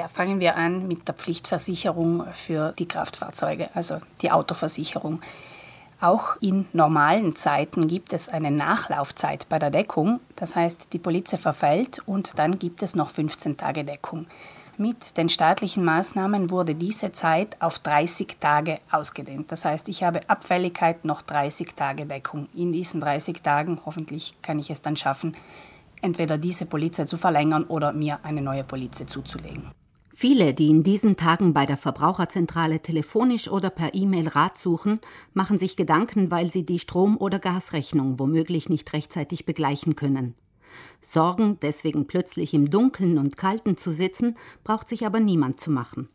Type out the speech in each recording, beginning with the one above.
Ja, fangen wir an mit der Pflichtversicherung für die Kraftfahrzeuge, also die Autoversicherung. Auch in normalen Zeiten gibt es eine Nachlaufzeit bei der Deckung. Das heißt, die Polizei verfällt und dann gibt es noch 15 Tage Deckung. Mit den staatlichen Maßnahmen wurde diese Zeit auf 30 Tage ausgedehnt. Das heißt, ich habe Abfälligkeit noch 30 Tage Deckung. In diesen 30 Tagen, hoffentlich kann ich es dann schaffen, entweder diese Polizei zu verlängern oder mir eine neue Polizei zuzulegen. Viele, die in diesen Tagen bei der Verbraucherzentrale telefonisch oder per E-Mail Rat suchen, machen sich Gedanken, weil sie die Strom- oder Gasrechnung womöglich nicht rechtzeitig begleichen können. Sorgen, deswegen plötzlich im Dunkeln und Kalten zu sitzen, braucht sich aber niemand zu machen.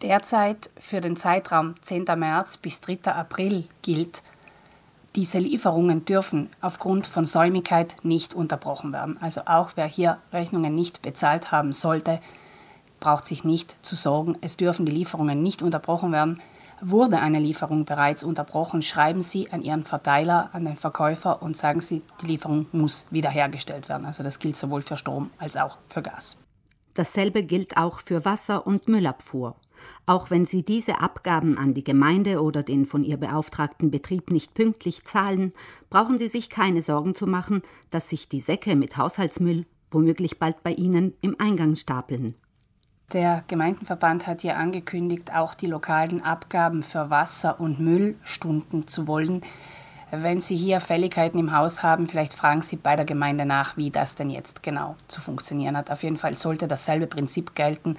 Derzeit für den Zeitraum 10. März bis 3. April gilt, diese Lieferungen dürfen aufgrund von Säumigkeit nicht unterbrochen werden. Also auch wer hier Rechnungen nicht bezahlt haben sollte, braucht sich nicht zu sorgen. Es dürfen die Lieferungen nicht unterbrochen werden. Wurde eine Lieferung bereits unterbrochen, schreiben Sie an Ihren Verteiler, an den Verkäufer und sagen Sie, die Lieferung muss wiederhergestellt werden. Also das gilt sowohl für Strom als auch für Gas. Dasselbe gilt auch für Wasser- und Müllabfuhr. Auch wenn Sie diese Abgaben an die Gemeinde oder den von ihr beauftragten Betrieb nicht pünktlich zahlen, brauchen Sie sich keine Sorgen zu machen, dass sich die Säcke mit Haushaltsmüll womöglich bald bei Ihnen im Eingang stapeln. Der Gemeindenverband hat ja angekündigt, auch die lokalen Abgaben für Wasser und Müll stunden zu wollen. Wenn Sie hier Fälligkeiten im Haus haben, vielleicht fragen Sie bei der Gemeinde nach, wie das denn jetzt genau zu funktionieren hat. Auf jeden Fall sollte dasselbe Prinzip gelten,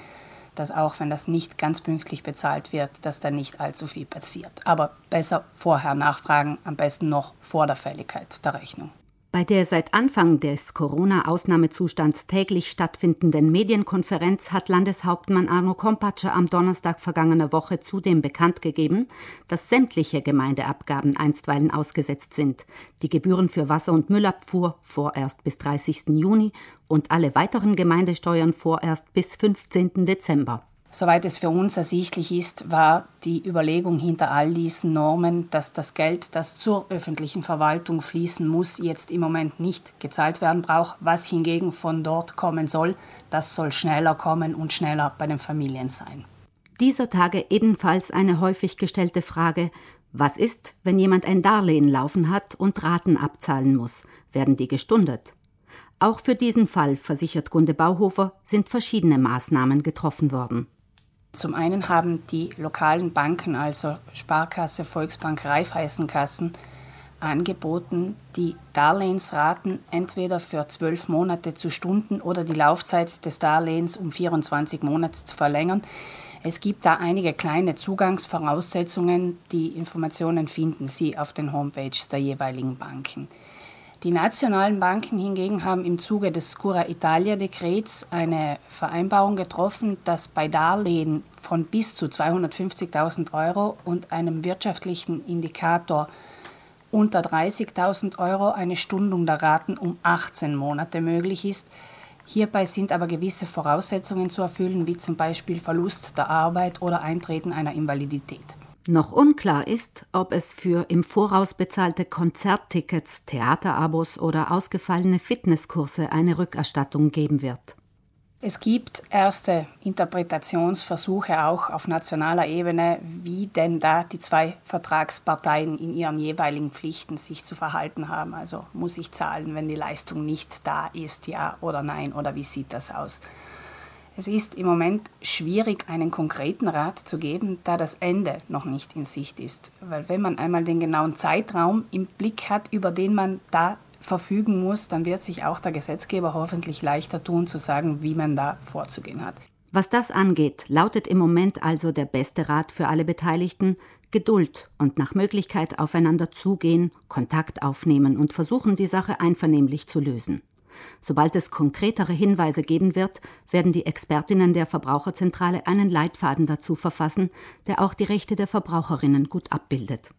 dass auch wenn das nicht ganz pünktlich bezahlt wird, dass da nicht allzu viel passiert. Aber besser vorher nachfragen, am besten noch vor der Fälligkeit der Rechnung. Bei der seit Anfang des Corona-Ausnahmezustands täglich stattfindenden Medienkonferenz hat Landeshauptmann Arno Kompatscher am Donnerstag vergangener Woche zudem bekannt gegeben, dass sämtliche Gemeindeabgaben einstweilen ausgesetzt sind, die Gebühren für Wasser- und Müllabfuhr vorerst bis 30. Juni und alle weiteren Gemeindesteuern vorerst bis 15. Dezember. Soweit es für uns ersichtlich ist, war die Überlegung hinter all diesen Normen, dass das Geld, das zur öffentlichen Verwaltung fließen muss, jetzt im Moment nicht gezahlt werden braucht. Was hingegen von dort kommen soll, das soll schneller kommen und schneller bei den Familien sein. Dieser Tage ebenfalls eine häufig gestellte Frage, was ist, wenn jemand ein Darlehen laufen hat und Raten abzahlen muss? Werden die gestundet? Auch für diesen Fall, versichert Gunde Bauhofer, sind verschiedene Maßnahmen getroffen worden. Zum einen haben die lokalen Banken, also Sparkasse, Volksbank, Raiffeisenkassen, angeboten, die Darlehensraten entweder für zwölf Monate zu stunden oder die Laufzeit des Darlehens um 24 Monate zu verlängern. Es gibt da einige kleine Zugangsvoraussetzungen. Die Informationen finden Sie auf den Homepages der jeweiligen Banken. Die nationalen Banken hingegen haben im Zuge des Cura Italia Dekrets eine Vereinbarung getroffen, dass bei Darlehen von bis zu 250.000 Euro und einem wirtschaftlichen Indikator unter 30.000 Euro eine Stundung der Raten um 18 Monate möglich ist. Hierbei sind aber gewisse Voraussetzungen zu erfüllen, wie zum Beispiel Verlust der Arbeit oder Eintreten einer Invalidität. Noch unklar ist, ob es für im Voraus bezahlte Konzerttickets, Theaterabos oder ausgefallene Fitnesskurse eine Rückerstattung geben wird. Es gibt erste Interpretationsversuche auch auf nationaler Ebene, wie denn da die zwei Vertragsparteien in ihren jeweiligen Pflichten sich zu verhalten haben. Also muss ich zahlen, wenn die Leistung nicht da ist, ja oder nein, oder wie sieht das aus? Es ist im Moment schwierig, einen konkreten Rat zu geben, da das Ende noch nicht in Sicht ist. Weil wenn man einmal den genauen Zeitraum im Blick hat, über den man da verfügen muss, dann wird sich auch der Gesetzgeber hoffentlich leichter tun, zu sagen, wie man da vorzugehen hat. Was das angeht, lautet im Moment also der beste Rat für alle Beteiligten Geduld und nach Möglichkeit aufeinander zugehen, Kontakt aufnehmen und versuchen, die Sache einvernehmlich zu lösen. Sobald es konkretere Hinweise geben wird, werden die Expertinnen der Verbraucherzentrale einen Leitfaden dazu verfassen, der auch die Rechte der Verbraucherinnen gut abbildet